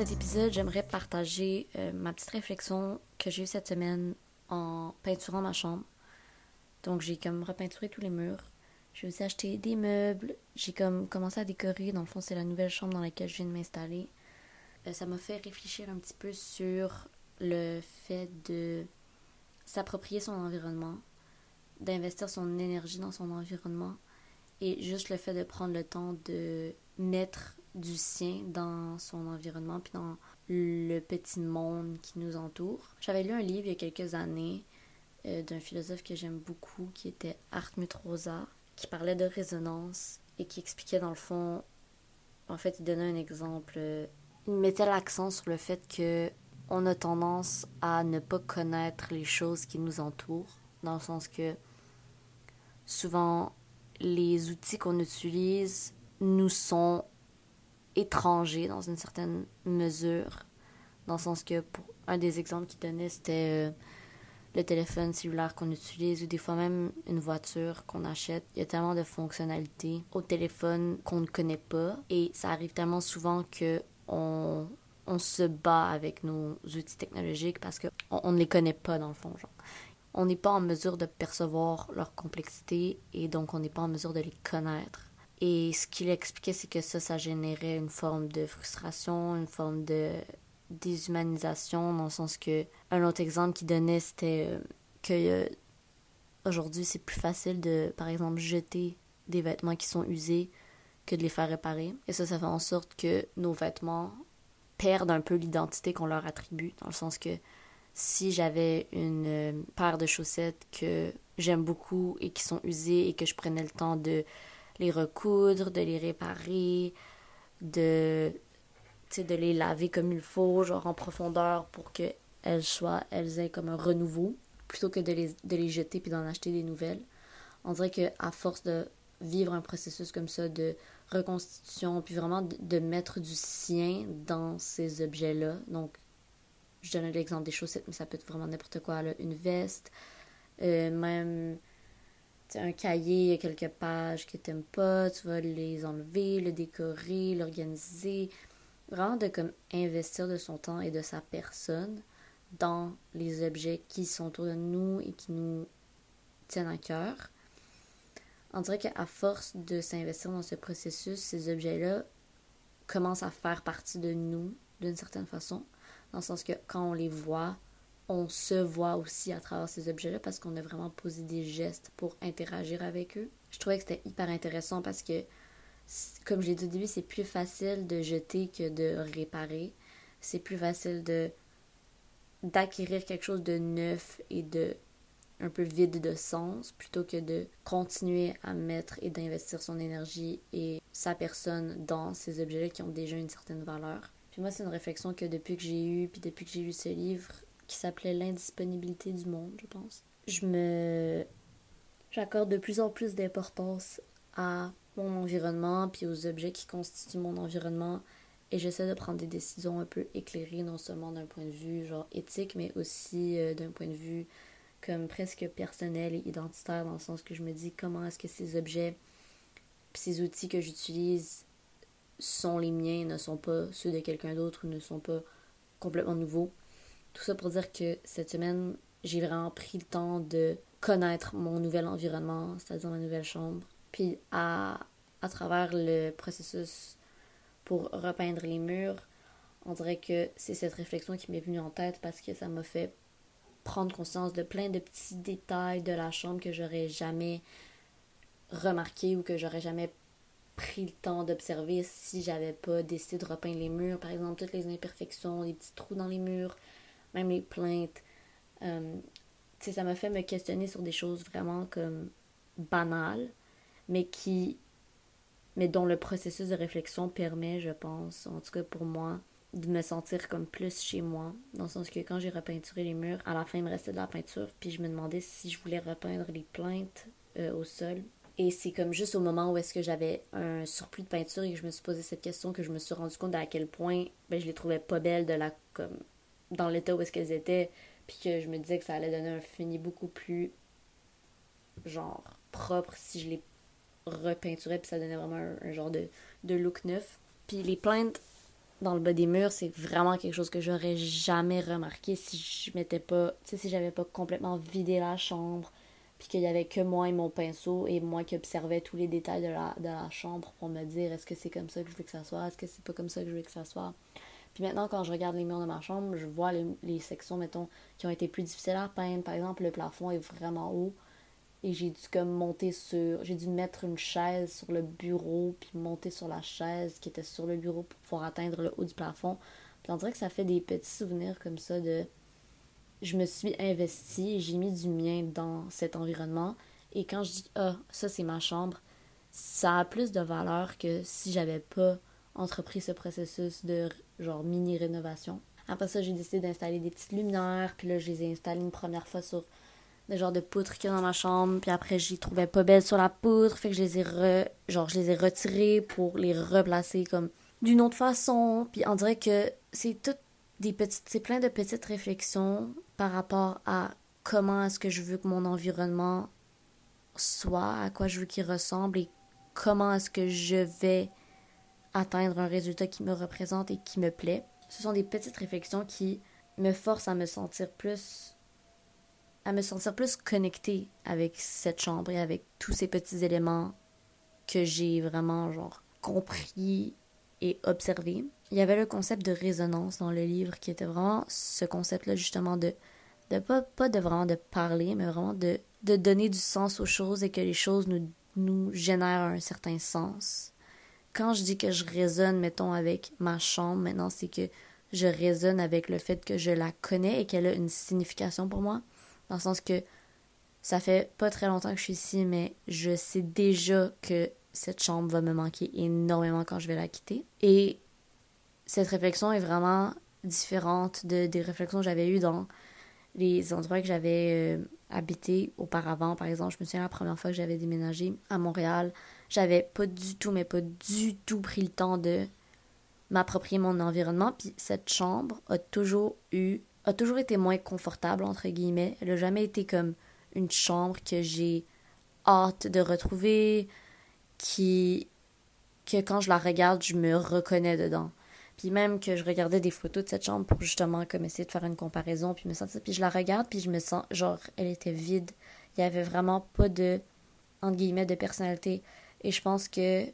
Cet épisode, j'aimerais partager euh, ma petite réflexion que j'ai eue cette semaine en peinturant ma chambre. Donc j'ai comme repeinturé tous les murs. J'ai aussi acheté des meubles. J'ai comme commencé à décorer. Dans le fond, c'est la nouvelle chambre dans laquelle je viens de m'installer. Euh, ça m'a fait réfléchir un petit peu sur le fait de s'approprier son environnement, d'investir son énergie dans son environnement et juste le fait de prendre le temps de mettre du sien dans son environnement puis dans le petit monde qui nous entoure. J'avais lu un livre il y a quelques années euh, d'un philosophe que j'aime beaucoup qui était Hartmut Rosa qui parlait de résonance et qui expliquait dans le fond en fait il donnait un exemple il mettait l'accent sur le fait que on a tendance à ne pas connaître les choses qui nous entourent dans le sens que souvent les outils qu'on utilise nous sont étrangers dans une certaine mesure. Dans le sens que, pour un des exemples qu'il donnait, c'était euh, le téléphone cellulaire qu'on utilise ou des fois même une voiture qu'on achète. Il y a tellement de fonctionnalités au téléphone qu'on ne connaît pas et ça arrive tellement souvent que on, on se bat avec nos outils technologiques parce qu'on on ne les connaît pas dans le fond. Genre. On n'est pas en mesure de percevoir leur complexité et donc on n'est pas en mesure de les connaître. Et ce qu'il expliquait, c'est que ça, ça générait une forme de frustration, une forme de déshumanisation, dans le sens que un autre exemple qu'il donnait, c'était euh, que euh, aujourd'hui, c'est plus facile de, par exemple, jeter des vêtements qui sont usés que de les faire réparer. Et ça, ça fait en sorte que nos vêtements perdent un peu l'identité qu'on leur attribue, dans le sens que si j'avais une euh, paire de chaussettes que j'aime beaucoup et qui sont usées et que je prenais le temps de les recoudre, de les réparer, de, de les laver comme il faut, genre en profondeur pour qu'elles soient, elles aient comme un renouveau, plutôt que de les, jeter puis d'en acheter des nouvelles. On dirait qu'à force de vivre un processus comme ça de reconstitution, puis vraiment de, mettre du sien dans ces objets-là. Donc, je donne l'exemple des chaussettes, mais ça peut être vraiment n'importe quoi. Une veste, euh, même un cahier, quelques pages que t'aimes pas, tu vas les enlever, le décorer, l'organiser. Vraiment de comme investir de son temps et de sa personne dans les objets qui sont autour de nous et qui nous tiennent à cœur. On dirait qu'à force de s'investir dans ce processus, ces objets-là commencent à faire partie de nous d'une certaine façon, dans le sens que quand on les voit, on se voit aussi à travers ces objets-là parce qu'on a vraiment posé des gestes pour interagir avec eux. Je trouvais que c'était hyper intéressant parce que, comme j'ai dit au début, c'est plus facile de jeter que de réparer. C'est plus facile de d'acquérir quelque chose de neuf et de un peu vide de sens plutôt que de continuer à mettre et d'investir son énergie et sa personne dans ces objets-là qui ont déjà une certaine valeur. Puis moi, c'est une réflexion que depuis que j'ai eue, puis depuis que j'ai lu ce livre, qui s'appelait L'indisponibilité du monde, je pense. Je me. J'accorde de plus en plus d'importance à mon environnement puis aux objets qui constituent mon environnement et j'essaie de prendre des décisions un peu éclairées, non seulement d'un point de vue genre éthique, mais aussi euh, d'un point de vue comme presque personnel et identitaire, dans le sens que je me dis comment est-ce que ces objets, ces outils que j'utilise sont les miens, ne sont pas ceux de quelqu'un d'autre ou ne sont pas complètement nouveaux. Tout ça pour dire que cette semaine, j'ai vraiment pris le temps de connaître mon nouvel environnement, c'est-à-dire ma nouvelle chambre. Puis à, travers le processus pour repeindre les murs, on dirait que c'est cette réflexion qui m'est venue en tête parce que ça m'a fait prendre conscience de plein de petits détails de la chambre que j'aurais jamais remarqué ou que j'aurais jamais pris le temps d'observer si j'avais pas décidé de repeindre les murs. Par exemple, toutes les imperfections, les petits trous dans les murs, même les plaintes. Euh, ça m'a fait me questionner sur des choses vraiment comme banales, mais qui mais dont le processus de réflexion permet, je pense, en tout cas pour moi, de me sentir comme plus chez moi. Dans le sens que quand j'ai repeinturé les murs, à la fin, il me restait de la peinture, puis je me demandais si je voulais repeindre les plaintes euh, au sol. Et c'est comme juste au moment où est-ce que j'avais un surplus de peinture et que je me suis posé cette question que je me suis rendu compte à quel point ben, je les trouvais pas belles de la comme dans l'état où est-ce qu'elles étaient, puis que je me disais que ça allait donner un fini beaucoup plus, genre, propre si je les repeinturais, puis ça donnait vraiment un, genre de, de look neuf. Puis les plaintes, dans le bas des murs, c'est vraiment quelque chose que j'aurais jamais remarqué si je m'étais pas, tu sais, si j'avais pas complètement vidé la chambre, puis qu'il y avait que moi et mon pinceau et moi qui observais tous les détails de la, de la chambre pour me dire est-ce que c'est comme ça que je veux que ça soit, est-ce que c'est pas comme ça que je veux que ça soit. Puis maintenant, quand je regarde les murs de ma chambre, je vois les, sections, mettons, qui ont été plus difficiles à peindre. Par exemple, le plafond est vraiment haut. Et j'ai dû comme monter sur j'ai dû mettre une chaise sur le bureau puis monter sur la chaise qui était sur le bureau pour pouvoir atteindre le haut du plafond. Puis on dirait que ça fait des petits souvenirs comme ça de je me suis investie j'ai mis du mien dans cet environnement. Et quand je dis ah ça c'est ma chambre ça a plus de valeur que si j'avais pas entrepris ce processus de genre mini rénovation après ça j'ai décidé d'installer des petites lumières puis là je les ai installées une première fois sur le genre de poutre qu'il y a dans ma chambre. Puis après, j'y trouvais pas belle sur la poutre. Fait que je les ai re... genre, je les ai retirées pour les replacer comme d'une autre façon. Puis on dirait que c'est des petites, c'est plein de petites réflexions par rapport à comment est-ce que je veux que mon environnement soit, à quoi je veux qu'il ressemble et comment est-ce que je vais atteindre un résultat qui me représente et qui me plaît. Ce sont des petites réflexions qui me forcent à me sentir plus à me sentir plus connectée avec cette chambre et avec tous ces petits éléments que j'ai vraiment genre compris et observé. Il y avait le concept de résonance dans le livre qui était vraiment ce concept-là justement de, de pas, pas de vraiment de parler, mais vraiment de, de donner du sens aux choses et que les choses nous, nous génèrent un certain sens. Quand je dis que je résonne, mettons, avec ma chambre, maintenant, c'est que je résonne avec le fait que je la connais et qu'elle a une signification pour moi. Dans le sens que ça fait pas très longtemps que je suis ici, mais je sais déjà que cette chambre va me manquer énormément quand je vais la quitter. Et cette réflexion est vraiment différente de, des réflexions que j'avais eues dans les endroits que j'avais euh, habité auparavant. Par exemple, je me souviens la première fois que j'avais déménagé à Montréal, j'avais pas du tout, mais pas du tout pris le temps de m'approprier mon environnement. Puis cette chambre a toujours eu a toujours été moins confortable, entre guillemets. Elle n'a jamais été comme une chambre que j'ai hâte de retrouver, qui que quand je la regarde, je me reconnais dedans. Puis même que je regardais des photos de cette chambre pour justement comme essayer de faire une comparaison, puis me sentir, puis je la regarde, puis je me sens genre elle était vide. Il y avait vraiment pas de entre guillemets de personnalité. Et je pense que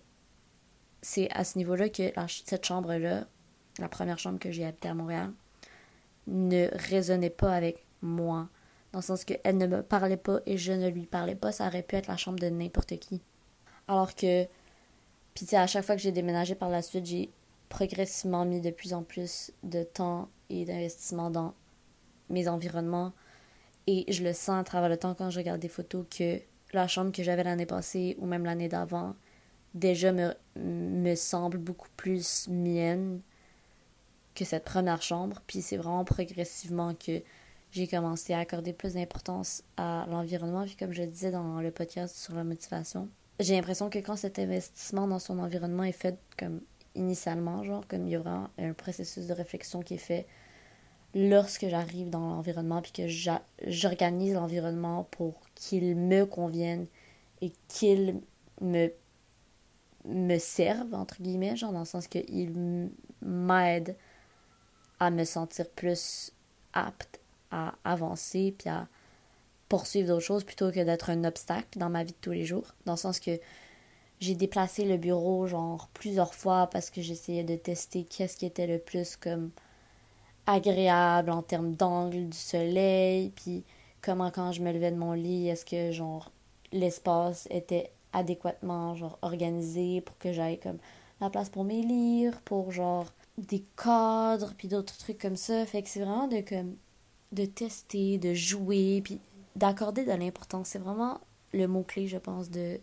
c'est à ce niveau-là que cette chambre-là, la première chambre que j'ai habitée à Montréal, ne résonnait pas avec moi. Dans le sens qu'elle ne me parlait pas et je ne lui parlais pas. Ça aurait pu être la chambre de n'importe qui. Alors que, puis à chaque fois que j'ai déménagé par la suite, j'ai progressivement mis de plus en plus de temps et d'investissement dans mes environnements. Et je le sens à travers le temps quand je regarde des photos que la chambre que j'avais l'année passée ou même l'année d'avant déjà me, me semble beaucoup plus mienne que cette première chambre. Puis c'est vraiment progressivement que j'ai commencé à accorder plus d'importance à l'environnement. Puis comme je disais dans le podcast sur la motivation, j'ai l'impression que quand cet investissement dans son environnement est fait comme initialement, genre comme il y aura un processus de réflexion qui est fait lorsque j'arrive dans l'environnement puis que j'organise l'environnement pour qu'il me convienne et qu'il me serve entre guillemets genre dans le sens qu'il m'aide à me sentir plus apte à avancer puis à poursuivre d'autres choses plutôt que d'être un obstacle dans ma vie de tous les jours. Dans le sens que j'ai déplacé le bureau genre plusieurs fois parce que j'essayais de tester qu'est-ce qui était le plus comme agréable en termes d'angle du soleil, puis comment quand je me levais de mon lit, est-ce que genre l'espace était adéquatement genre organisé pour que j'aille comme la place pour mes livres, pour genre des cadres, puis d'autres trucs comme ça. Fait que c'est vraiment de, comme, de tester, de jouer, puis d'accorder de l'importance. C'est vraiment le mot-clé, je pense, de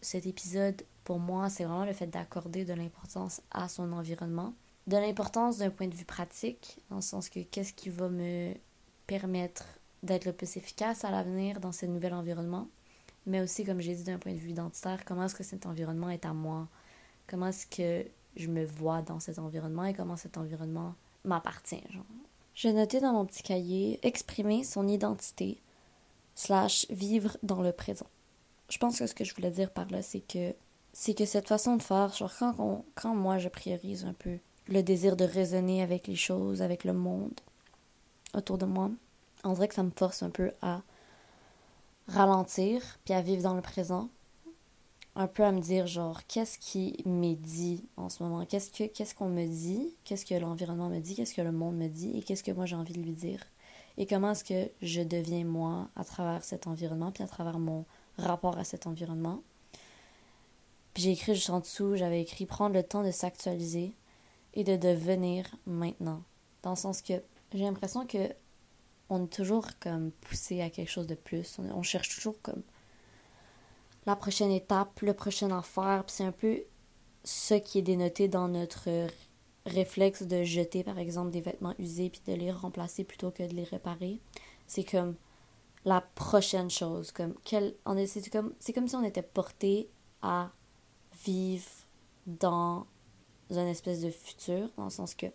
cet épisode. Pour moi, c'est vraiment le fait d'accorder de l'importance à son environnement. De l'importance d'un point de vue pratique, dans le sens que qu'est-ce qui va me permettre d'être le plus efficace à l'avenir dans ce nouvel environnement. Mais aussi, comme j'ai dit, d'un point de vue identitaire, comment est-ce que cet environnement est à moi? Comment est-ce que je me vois dans cet environnement et comment cet environnement m'appartient. J'ai noté dans mon petit cahier exprimer son identité slash vivre dans le présent. Je pense que ce que je voulais dire par là, c'est que c'est que cette façon de faire, genre quand, quand moi je priorise un peu le désir de raisonner avec les choses, avec le monde autour de moi. On dirait que ça me force un peu à ralentir, puis à vivre dans le présent. Un peu à me dire, genre, qu'est-ce qui m'est dit en ce moment? Qu'est-ce que qu'est-ce qu'on me dit? Qu'est-ce que l'environnement me dit? Qu'est-ce que le monde me dit? Et qu'est-ce que moi j'ai envie de lui dire? Et comment est-ce que je deviens moi à travers cet environnement, puis à travers mon rapport à cet environnement? J'ai écrit juste en dessous, j'avais écrit prendre le temps de s'actualiser et de devenir maintenant. Dans le sens que j'ai l'impression que on est toujours comme poussé à quelque chose de plus. On, cherche toujours comme la prochaine étape, le prochain affaire. C'est un peu ce qui est dénoté dans notre réflexe de jeter, par exemple, des vêtements usés puis de les remplacer plutôt que de les réparer. C'est comme la prochaine chose. Comme, quel, on c'est, comme, c'est comme si on était porté à vivre dans un espèce de futur, dans le sens que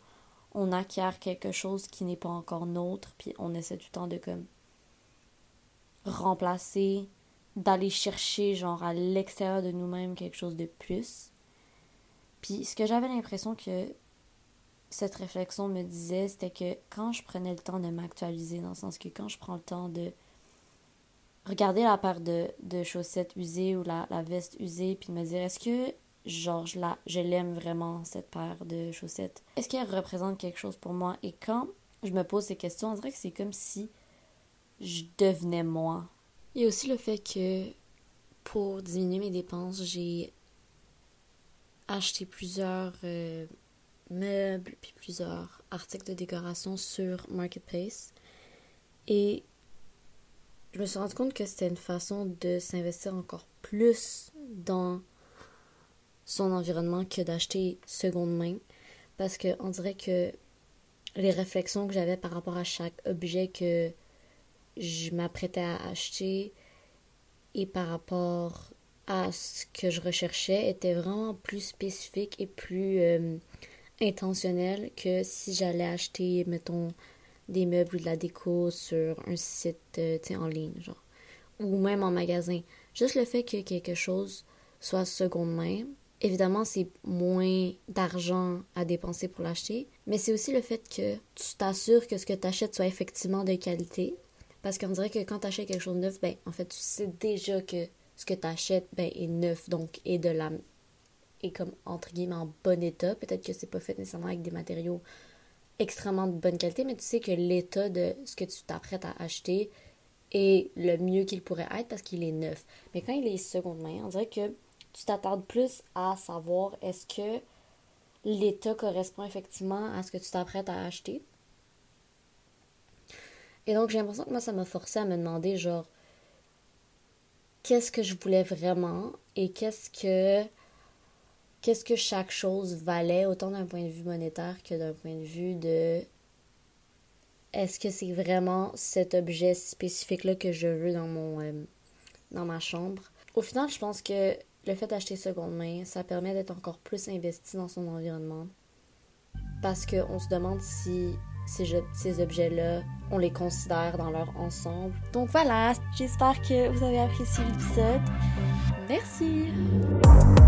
on acquiert quelque chose qui n'est pas encore nôtre, puis on essaie tout le temps de comme remplacer, d'aller chercher genre à l'extérieur de nous-mêmes quelque chose de plus. Puis ce que j'avais l'impression que cette réflexion me disait, c'était que quand je prenais le temps de m'actualiser, dans le sens que quand je prends le temps de regarder la paire de, de chaussettes usées ou la, la veste usée, puis de me dire, est-ce que genre, je, je l'aime vraiment, cette paire de chaussettes. Est-ce qu'elle représente quelque chose pour moi? Et quand je me pose ces questions, on dirait que c'est comme si je devenais moi. Il y a aussi le fait que pour diminuer mes dépenses, j'ai acheté plusieurs euh, meubles puis plusieurs articles de décoration sur Marketplace. Et je me suis rendu compte que c'était une façon de s'investir encore plus dans son environnement que d'acheter seconde main. Parce que on dirait que les réflexions que j'avais par rapport à chaque objet que je m'apprêtais à acheter et par rapport à ce que je recherchais étaient vraiment plus spécifiques et plus euh, intentionnelles que si j'allais acheter, mettons, des meubles ou de la déco sur un site euh, en ligne, genre. Ou même en magasin. Juste le fait que quelque chose soit seconde main, Évidemment, c'est moins d'argent à dépenser pour l'acheter, mais c'est aussi le fait que tu t'assures que ce que tu achètes soit effectivement de qualité. Parce qu'on dirait que quand tu achètes quelque chose de neuf, ben, en fait, tu sais déjà que ce que tu achètes ben, est neuf, donc est de la. est comme, entre guillemets, en bon état. Peut-être que c'est pas fait nécessairement avec des matériaux extrêmement de bonne qualité, mais tu sais que l'état de ce que tu t'apprêtes à acheter est le mieux qu'il pourrait être parce qu'il est neuf. Mais quand il est seconde main, on dirait que tu t'attardes plus à savoir est-ce que l'état correspond effectivement à ce que tu t'apprêtes à acheter. Et donc, j'ai l'impression que moi, ça m'a forcé à me demander, genre, qu'est-ce que je voulais vraiment et qu'est-ce que qu'est-ce que chaque chose valait, autant d'un point de vue monétaire que d'un point de vue de est-ce que c'est vraiment cet objet spécifique-là que je veux dans mon euh, dans ma chambre? Au final, je pense que le fait d'acheter seconde main, ça permet d'être encore plus investi dans son environnement. Parce qu'on se demande si ces, objets-là, on les considère dans leur ensemble. Donc voilà, j'espère que vous avez apprécié l'épisode. Merci!